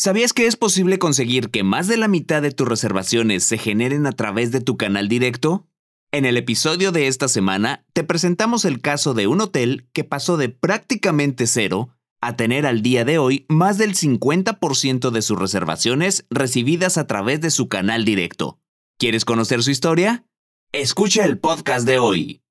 ¿Sabías que es posible conseguir que más de la mitad de tus reservaciones se generen a través de tu canal directo? En el episodio de esta semana te presentamos el caso de un hotel que pasó de prácticamente cero a tener al día de hoy más del 50% de sus reservaciones recibidas a través de su canal directo. ¿Quieres conocer su historia? Escucha el podcast de hoy.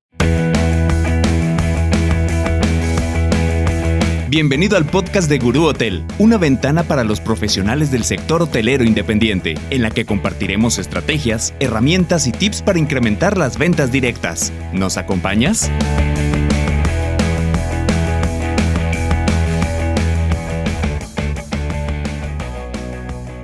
Bienvenido al podcast de Gurú Hotel, una ventana para los profesionales del sector hotelero independiente, en la que compartiremos estrategias, herramientas y tips para incrementar las ventas directas. ¿Nos acompañas?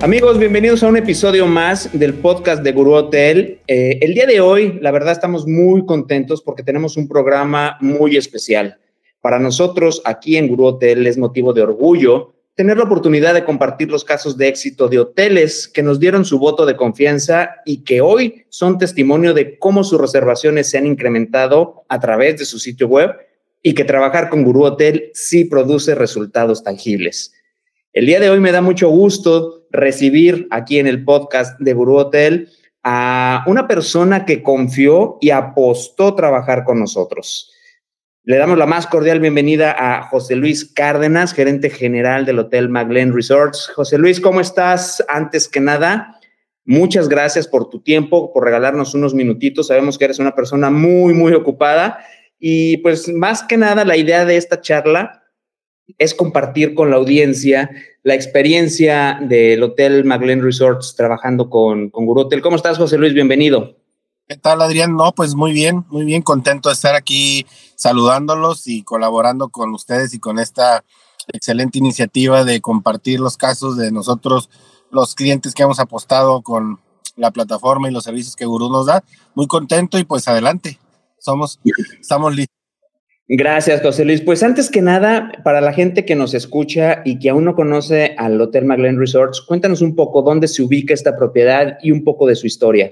Amigos, bienvenidos a un episodio más del podcast de Gurú Hotel. Eh, el día de hoy, la verdad, estamos muy contentos porque tenemos un programa muy especial. Para nosotros aquí en Guru Hotel es motivo de orgullo tener la oportunidad de compartir los casos de éxito de hoteles que nos dieron su voto de confianza y que hoy son testimonio de cómo sus reservaciones se han incrementado a través de su sitio web y que trabajar con Guru Hotel sí produce resultados tangibles. El día de hoy me da mucho gusto recibir aquí en el podcast de Guru Hotel a una persona que confió y apostó trabajar con nosotros. Le damos la más cordial bienvenida a José Luis Cárdenas, gerente general del Hotel Maglen Resorts. José Luis, ¿cómo estás? Antes que nada, muchas gracias por tu tiempo, por regalarnos unos minutitos. Sabemos que eres una persona muy, muy ocupada. Y pues más que nada, la idea de esta charla es compartir con la audiencia la experiencia del Hotel Maglen Resorts trabajando con, con Guru Hotel. ¿Cómo estás, José Luis? Bienvenido. ¿Qué tal, Adrián? No, pues muy bien, muy bien, contento de estar aquí saludándolos y colaborando con ustedes y con esta excelente iniciativa de compartir los casos de nosotros, los clientes que hemos apostado con la plataforma y los servicios que Gurú nos da. Muy contento y pues adelante, somos, estamos listos. Gracias, José Luis. Pues antes que nada, para la gente que nos escucha y que aún no conoce al Hotel Maglen Resorts, cuéntanos un poco dónde se ubica esta propiedad y un poco de su historia.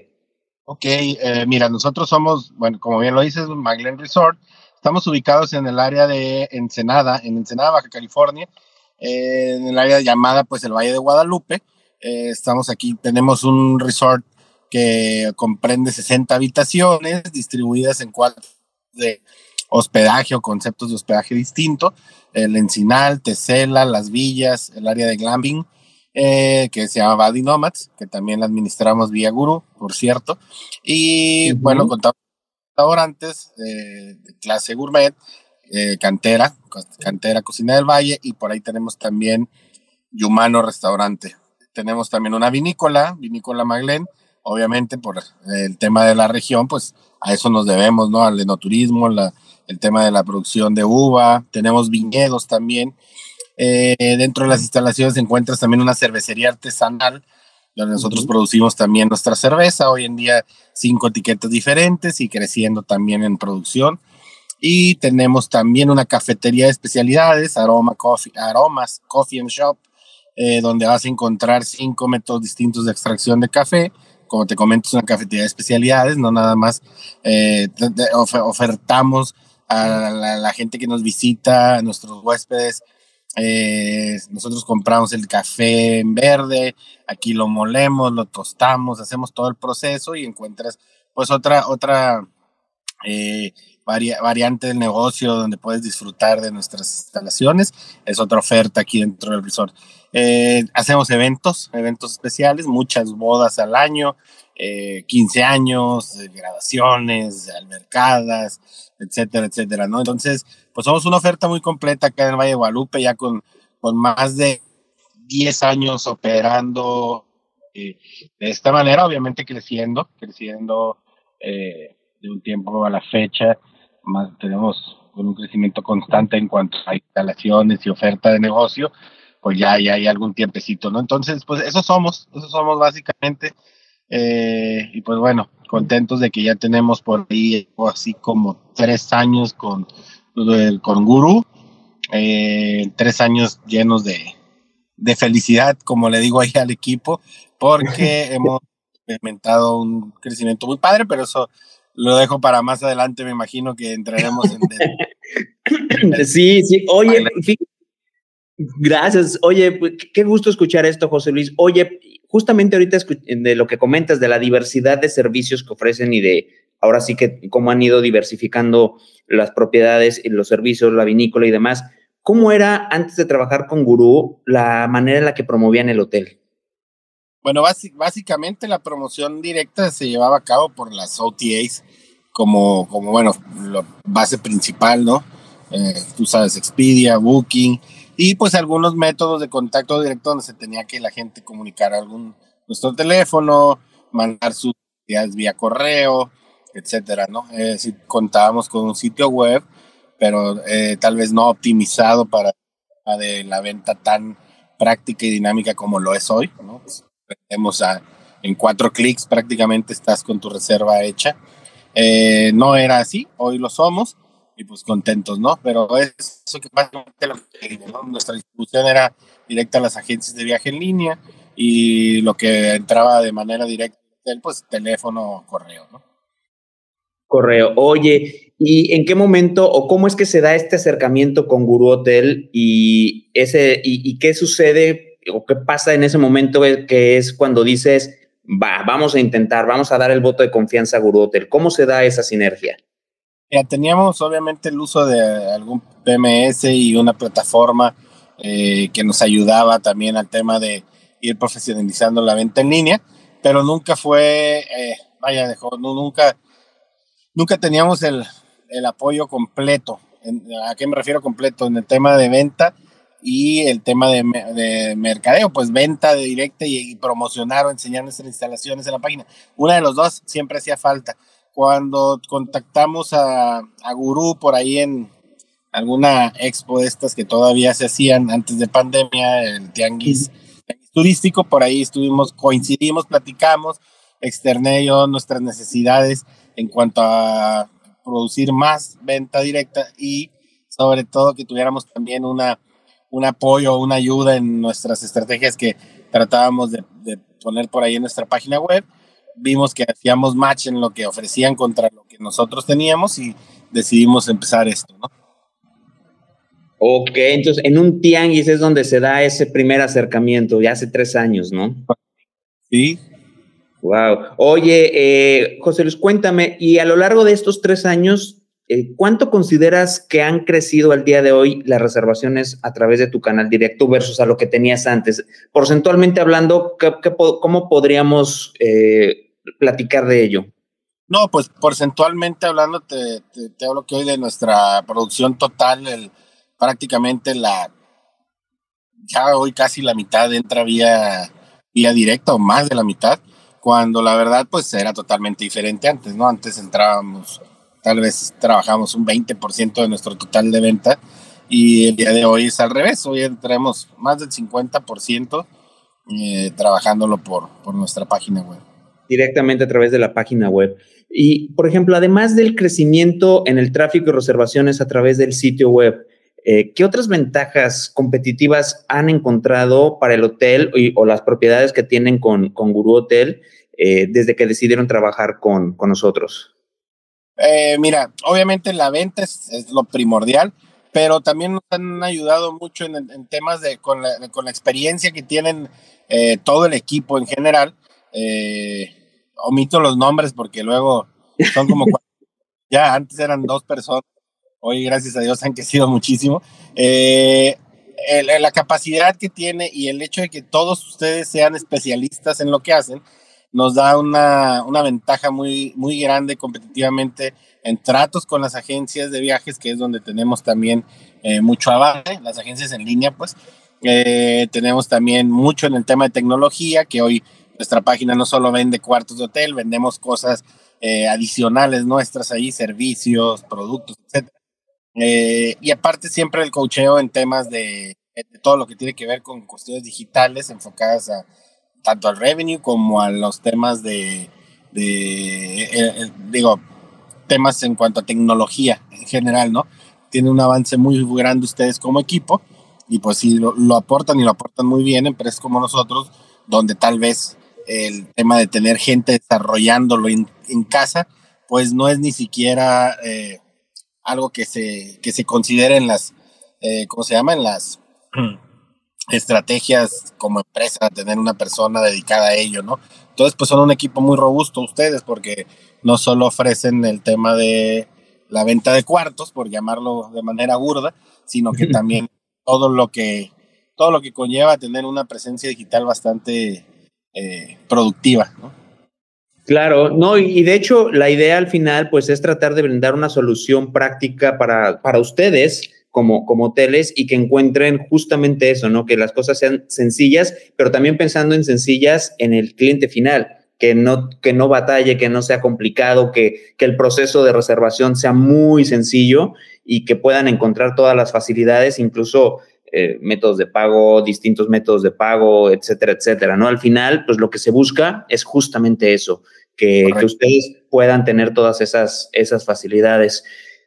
Ok, eh, mira, nosotros somos, bueno, como bien lo dices, Maglen Resort. Estamos ubicados en el área de Ensenada, en Ensenada, Baja California, eh, en el área llamada, pues, el Valle de Guadalupe. Eh, estamos aquí, tenemos un resort que comprende 60 habitaciones distribuidas en cuatro de hospedaje o conceptos de hospedaje distinto. El Encinal, Tesela, Las Villas, el área de glamping eh, que se llama Body Nomads, que también la administramos vía Guru, por cierto. Y bueno, contamos restaurantes de clase gourmet, eh, cantera, cantera Cocina del Valle, y por ahí tenemos también Yumano Restaurante. Tenemos también una vinícola, Vinícola Maglen, obviamente por el tema de la región, pues a eso nos debemos, ¿no? Al enoturismo, la, el tema de la producción de uva, tenemos viñedos también, eh, dentro de las instalaciones encuentras también una cervecería artesanal, donde nosotros producimos también nuestra cerveza. Hoy en día cinco etiquetas diferentes y creciendo también en producción. Y tenemos también una cafetería de especialidades, Aroma Coffee, Aromas Coffee and Shop, eh, donde vas a encontrar cinco métodos distintos de extracción de café. Como te comento, es una cafetería de especialidades, no nada más eh, ofertamos a la, la, gente que nos visita, a nuestros huéspedes, eh, nosotros compramos el café en verde, aquí lo molemos, lo tostamos, hacemos todo el proceso y encuentras pues otra, otra eh, variante del negocio donde puedes disfrutar de nuestras instalaciones. Es otra oferta aquí dentro del resort. Eh, hacemos eventos, eventos especiales, muchas bodas al año, 15 años, graduaciones, albercadas, etcétera, etcétera, ¿no? Entonces, pues somos una oferta muy completa acá en el Valle de Guadalupe, ya con, con más de 10 años operando eh, de esta manera, obviamente creciendo, creciendo eh, de un tiempo a la fecha, más tenemos un crecimiento constante en cuanto a instalaciones y oferta de negocio, pues ya, ya hay algún tiempecito, ¿no? Entonces, pues eso somos, eso somos básicamente, eh, y pues bueno, contentos de que ya tenemos por ahí así como tres años con con Guru. Eh, tres años llenos de, de, felicidad, como le digo ahí al equipo, porque hemos experimentado un crecimiento muy padre, pero eso lo dejo para más adelante, me imagino que entraremos en... sí, sí, oye, Gracias. Oye, pues, qué gusto escuchar esto, José Luis. Oye, justamente ahorita de lo que comentas, de la diversidad de servicios que ofrecen y de ahora sí que cómo han ido diversificando las propiedades y los servicios, la vinícola y demás. ¿Cómo era antes de trabajar con Gurú la manera en la que promovían el hotel? Bueno, básicamente la promoción directa se llevaba a cabo por las OTAs como, como bueno, la base principal, ¿no? Eh, tú sabes, Expedia, Booking, y pues algunos métodos de contacto directo donde se tenía que la gente comunicar algún nuestro teléfono, mandar sus ideas vía correo, etcétera, ¿no? Decir, contábamos con un sitio web, pero eh, tal vez no optimizado para de la venta tan práctica y dinámica como lo es hoy, ¿no? Pues, a, en cuatro clics prácticamente estás con tu reserva hecha. Eh, no era así, hoy lo somos y pues contentos, ¿no? Pero eso que básicamente lo que ¿no? nuestra distribución era directa a las agencias de viaje en línea y lo que entraba de manera directa, pues teléfono, correo, ¿no? Correo. Oye, ¿y en qué momento o cómo es que se da este acercamiento con Guru Hotel y ese y, qué sucede o qué pasa en ese momento que es cuando dices, va, vamos a intentar, vamos a dar el voto de confianza a Guru Hotel? ¿Cómo se da esa sinergia? Ya teníamos obviamente el uso de algún PMS y una plataforma eh, que nos ayudaba también al tema de ir profesionalizando la venta en línea, pero nunca fue, eh, vaya, dejó, nunca, nunca teníamos el, el apoyo completo. ¿A qué me refiero completo? En el tema de venta y el tema de, de mercadeo, pues venta de directa y, promocionar o enseñar nuestras instalaciones en la página. Una de los dos siempre hacía falta cuando contactamos a, a Gurú por ahí en alguna expo de estas que todavía se hacían antes de pandemia, el tianguis, turístico, por ahí estuvimos, coincidimos, platicamos, externé yo nuestras necesidades en cuanto a producir más venta directa y sobre todo que tuviéramos también una, un apoyo, una ayuda en nuestras estrategias que tratábamos de, de poner por ahí en nuestra página web vimos que hacíamos match en lo que ofrecían contra lo que nosotros teníamos y decidimos empezar esto, ¿no? Ok, entonces en un tianguis es donde se da ese primer acercamiento, ya hace tres años, ¿no? Sí. Wow. Oye, eh, José Luis, cuéntame, y a lo largo de estos tres años, eh, ¿cuánto consideras que han crecido al día de hoy las reservaciones a través de tu canal directo versus a lo que tenías antes? Porcentualmente hablando, cómo podríamos eh, platicar de ello? No, pues porcentualmente hablando, te, te, hablo que hoy de nuestra producción total, prácticamente la, ya hoy casi la mitad entra vía, vía directa o más de la mitad, cuando la verdad pues era totalmente diferente antes, ¿no? Antes entrábamos, tal vez trabajamos un 20% de nuestro total de venta y el día de hoy es al revés, hoy tenemos más del 50% eh, trabajándolo por, por nuestra página web directamente a través de la página web. Y, por ejemplo, además del crecimiento en el tráfico y reservaciones a través del sitio web, eh, ¿qué otras ventajas competitivas han encontrado para el hotel o las propiedades que tienen con, con Guru Hotel eh, desde que decidieron trabajar con, con nosotros? Eh, mira, obviamente la venta es, lo primordial, pero también nos han ayudado mucho en, en temas de con la, con la, experiencia que tienen todo el equipo en general. Eh, omito los nombres porque luego son como ya antes eran dos personas, hoy gracias a Dios han crecido muchísimo. Eh, la capacidad que tiene y el hecho de que todos ustedes sean especialistas en lo que hacen nos da una, una ventaja muy, muy grande competitivamente en tratos con las agencias de viajes, que es donde tenemos también eh, mucho avance, las agencias en línea, pues. Eh, tenemos también mucho en el tema de tecnología, que hoy nuestra página no solo vende cuartos de hotel, vendemos cosas eh, adicionales nuestras ahí, servicios, productos, etc. Y aparte siempre el coacheo en temas de, todo lo que tiene que ver con cuestiones digitales enfocadas a tanto al revenue como a los temas de, eh, digo, temas en cuanto a tecnología en general, ¿no? Tiene un avance muy grande ustedes como equipo y pues sí, lo, lo aportan y lo aportan muy bien empresas como nosotros, donde tal vez el tema de tener gente desarrollándolo en, casa, pues no es ni siquiera eh, algo que se, que se considere en las, eh, ¿cómo se llama? En las, estrategias como empresa, tener una persona dedicada a ello, ¿no? Entonces, pues son un equipo muy robusto ustedes porque no solo ofrecen el tema de la venta de cuartos, por llamarlo de manera burda, sino que también todo lo que todo lo que conlleva tener una presencia digital bastante eh, productiva, ¿no? Claro, no, y de hecho la idea al final pues es tratar de brindar una solución práctica para, para ustedes como, como hoteles y que encuentren justamente eso, ¿no? Que las cosas sean sencillas, pero también pensando en sencillas en el cliente final, que no, que no batalle, que no sea complicado, que, que el proceso de reservación sea muy sencillo y que puedan encontrar todas las facilidades, incluso eh, métodos de pago, distintos métodos de pago, etcétera, etcétera, ¿no? Al final, pues lo que se busca es justamente eso, que, que ustedes puedan tener todas esas, esas facilidades.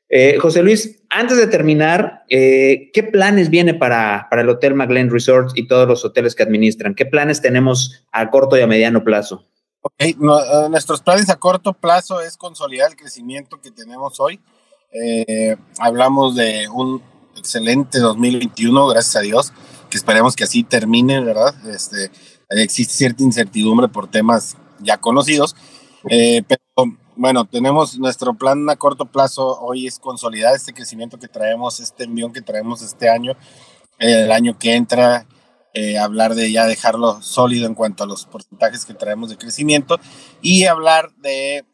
Eh, José Luis, antes de terminar, eh, ¿qué planes viene para, para el Hotel McLean Resort y todos los hoteles que administran? ¿Qué planes tenemos a corto y a mediano plazo? Okay. nuestros planes a corto plazo es consolidar el crecimiento que tenemos hoy. hablamos de un excelente 2021, gracias a Dios, que esperemos que así termine, ¿verdad? Este, existe cierta incertidumbre por temas ya conocidos, eh, pero bueno, tenemos nuestro plan a corto plazo hoy es consolidar este crecimiento que traemos, este envión que traemos este año, eh, el año que entra, eh, hablar de ya dejarlo sólido en cuanto a los porcentajes que traemos de crecimiento y hablar de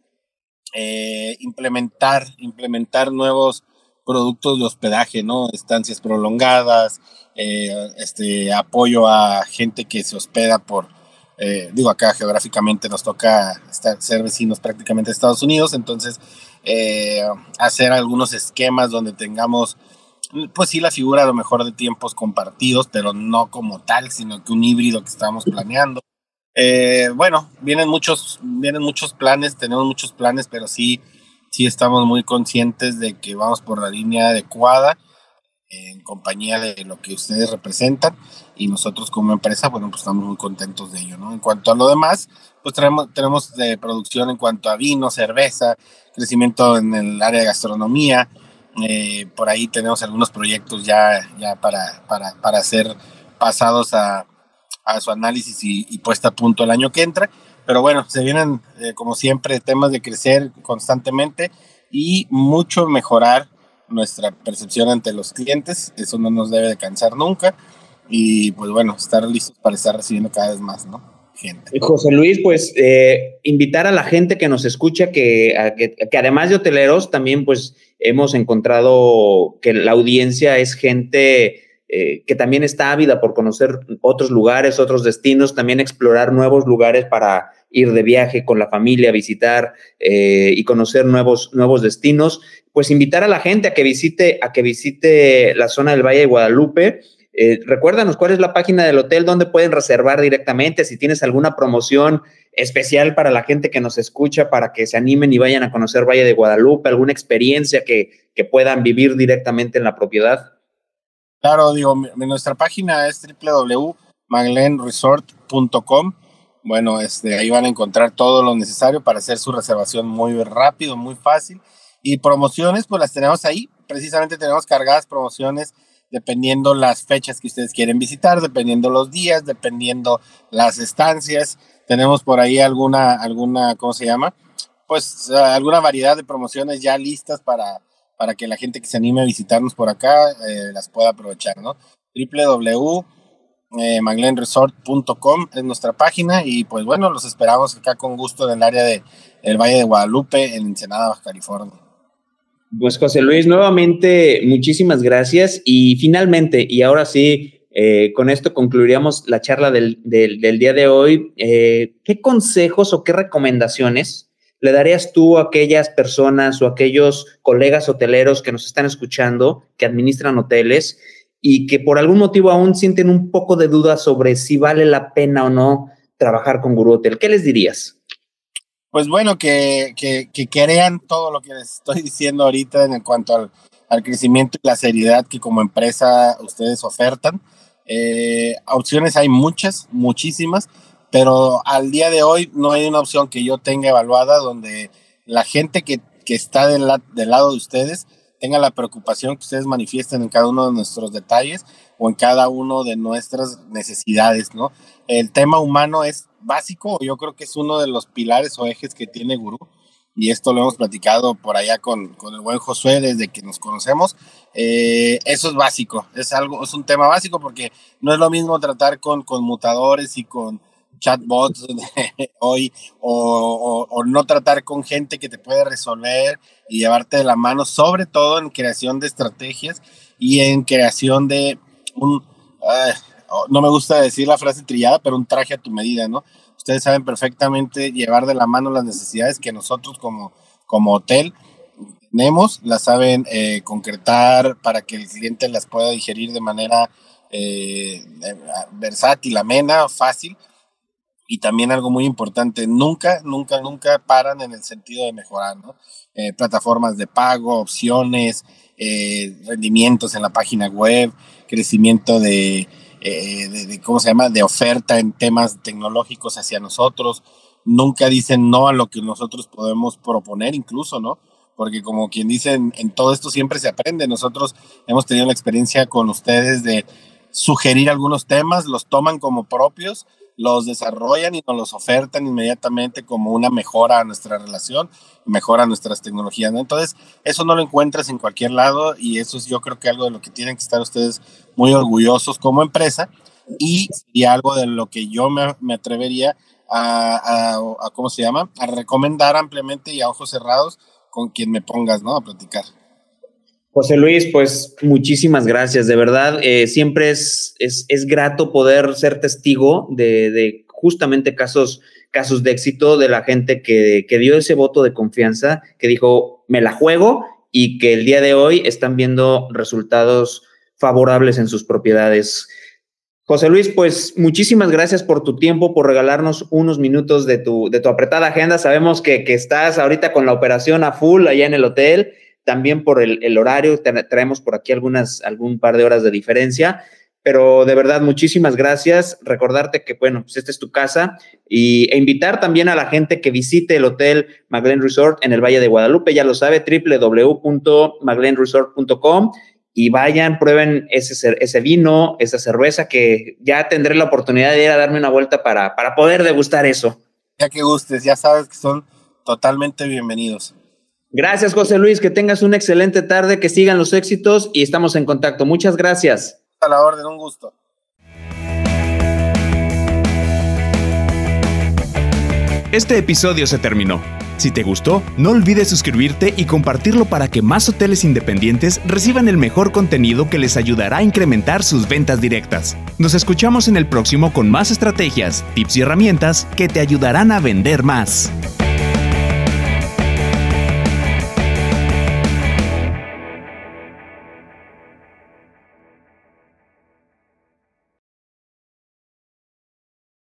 implementar, implementar nuevos productos de hospedaje, ¿no? Estancias prolongadas, eh, este apoyo a gente que se hospeda por, eh, digo, acá geográficamente nos toca estar, ser vecinos prácticamente de Estados Unidos, entonces eh, hacer algunos esquemas donde tengamos, pues sí, la figura a lo mejor de tiempos compartidos, pero no como tal, sino que un híbrido que estamos planeando. bueno, vienen muchos, vienen muchos planes, tenemos muchos planes, pero sí sí estamos muy conscientes de que vamos por la línea adecuada en compañía de lo que ustedes representan y nosotros como empresa, bueno, pues estamos muy contentos de ello, ¿no? En cuanto a lo demás, pues tenemos, tenemos de producción en cuanto a vino, cerveza, crecimiento en el área de gastronomía, eh, por ahí tenemos algunos proyectos ya, ya para, para, para ser pasados a, a su análisis y, puesta a punto el año que entra pero bueno, se vienen, eh, como siempre, temas de crecer constantemente y mucho mejorar nuestra percepción ante los clientes. Eso no nos debe de cansar nunca. Y pues bueno, estar listos para estar recibiendo cada vez más, ¿no? Gente. José Luis, pues eh, invitar a la gente que nos escucha, que, que, que, además de hoteleros, también pues hemos encontrado que la audiencia es gente eh, que también está ávida por conocer otros lugares, otros destinos, también explorar nuevos lugares para ir de viaje con la familia, visitar eh, y conocer nuevos, nuevos destinos, pues invitar a la gente a que visite, a que visite la zona del Valle de Guadalupe. Eh, recuérdanos cuál es la página del hotel donde pueden reservar directamente, si tienes alguna promoción especial para la gente que nos escucha, para que se animen y vayan a conocer Valle de Guadalupe, alguna experiencia que, que puedan vivir directamente en la propiedad. Claro, digo, nuestra página es www.maglenresort.com. Bueno, este, ahí van a encontrar todo lo necesario para hacer su reservación muy rápido, muy fácil. Y promociones, pues las tenemos ahí. Precisamente tenemos cargadas promociones dependiendo las fechas que ustedes quieren visitar, dependiendo los días, dependiendo las estancias. Tenemos por ahí alguna, alguna, ¿cómo se llama? Pues alguna variedad de promociones ya listas para, para que la gente que se anime a visitarnos por acá eh, las pueda aprovechar, ¿no? www.maglenresort.com es nuestra página y pues bueno, los esperamos acá con gusto en el área de Valle de Guadalupe, en Ensenada, Baja California. Pues José Luis, nuevamente muchísimas gracias y finalmente, y ahora sí, eh, con esto concluiríamos la charla del, del, día de hoy. Eh, ¿Qué consejos o qué recomendaciones le darías tú a aquellas personas o aquellos colegas hoteleros que nos están escuchando, que administran hoteles y que por algún motivo aún sienten un poco de duda sobre si vale la pena o no trabajar con Guru Hotel? ¿Qué les dirías? Pues bueno, que, que, que crean todo lo que les estoy diciendo ahorita en cuanto al, al crecimiento y la seriedad que como empresa ustedes ofertan. Eh, opciones hay muchas, muchísimas pero al día de hoy no hay una opción que yo tenga evaluada donde la gente que, que está del, del, lado de ustedes tenga la preocupación que ustedes manifiesten en cada uno de nuestros detalles o en cada uno de nuestras necesidades, ¿no? El tema humano es básico, yo creo que es uno de los pilares o ejes que tiene Gurú, y esto lo hemos platicado por allá con, con el buen Josué desde que nos conocemos. Eh, eso es básico, es algo, es un tema básico porque no es lo mismo tratar con conmutadores y con chatbots hoy o, no tratar con gente que te puede resolver y llevarte de la mano, sobre todo en creación de estrategias y en creación de un, no me gusta decir la frase trillada, pero un traje a tu medida, ¿no? Ustedes saben perfectamente llevar de la mano las necesidades que nosotros como, como hotel tenemos, las saben eh, concretar para que el cliente las pueda digerir de manera eh, versátil, amena, fácil. Y también algo muy importante, nunca, nunca, nunca paran en el sentido de mejorar, ¿no? Eh, plataformas de pago, opciones, rendimientos en la página web, crecimiento de, eh, de, ¿cómo se llama?, de oferta en temas tecnológicos hacia nosotros. Nunca dicen no a lo que nosotros podemos proponer, incluso, ¿no? Porque como quien dice, en, en todo esto siempre se aprende. Nosotros hemos tenido la experiencia con ustedes de sugerir algunos temas, los toman como propios los desarrollan y nos los ofertan inmediatamente como una mejora a nuestra relación, mejora a nuestras tecnologías. ¿no? Entonces, eso no lo encuentras en cualquier lado y eso es yo creo que algo de lo que tienen que estar ustedes muy orgullosos como empresa y, y algo de lo que yo me, me atrevería a, a, ¿cómo se llama? A recomendar ampliamente y a ojos cerrados con quien me pongas, ¿no? A platicar. José Luis, pues muchísimas gracias. De verdad, eh, siempre es, es, es, grato poder ser testigo de, de, justamente casos, casos de éxito de la gente que, que dio ese voto de confianza, que dijo, me la juego y que el día de hoy están viendo resultados favorables en sus propiedades. José Luis, pues muchísimas gracias por tu tiempo, por regalarnos unos minutos de tu, de tu apretada agenda. Sabemos que, que estás ahorita con la operación a full allá en el hotel también por el, el horario, traemos por aquí algunas, algún par de horas de diferencia, pero de verdad, muchísimas gracias. Recordarte que, bueno, pues esta es tu casa y, e invitar también a la gente que visite el Hotel Maglen Resort en el Valle de Guadalupe, ya lo sabe, www.maglenresort.com y vayan, prueben ese, ese vino, esa cerveza que ya tendré la oportunidad de ir a darme una vuelta para, para poder degustar eso. Ya que gustes, ya sabes que son totalmente bienvenidos. Gracias, José Luis. Que tengas una excelente tarde, que sigan los éxitos y estamos en contacto. Muchas gracias. A la orden, un gusto. Este episodio se terminó. Si te gustó, no olvides suscribirte y compartirlo para que más hoteles independientes reciban el mejor contenido que les ayudará a incrementar sus ventas directas. Nos escuchamos en el próximo con más estrategias, tips y herramientas que te ayudarán a vender más.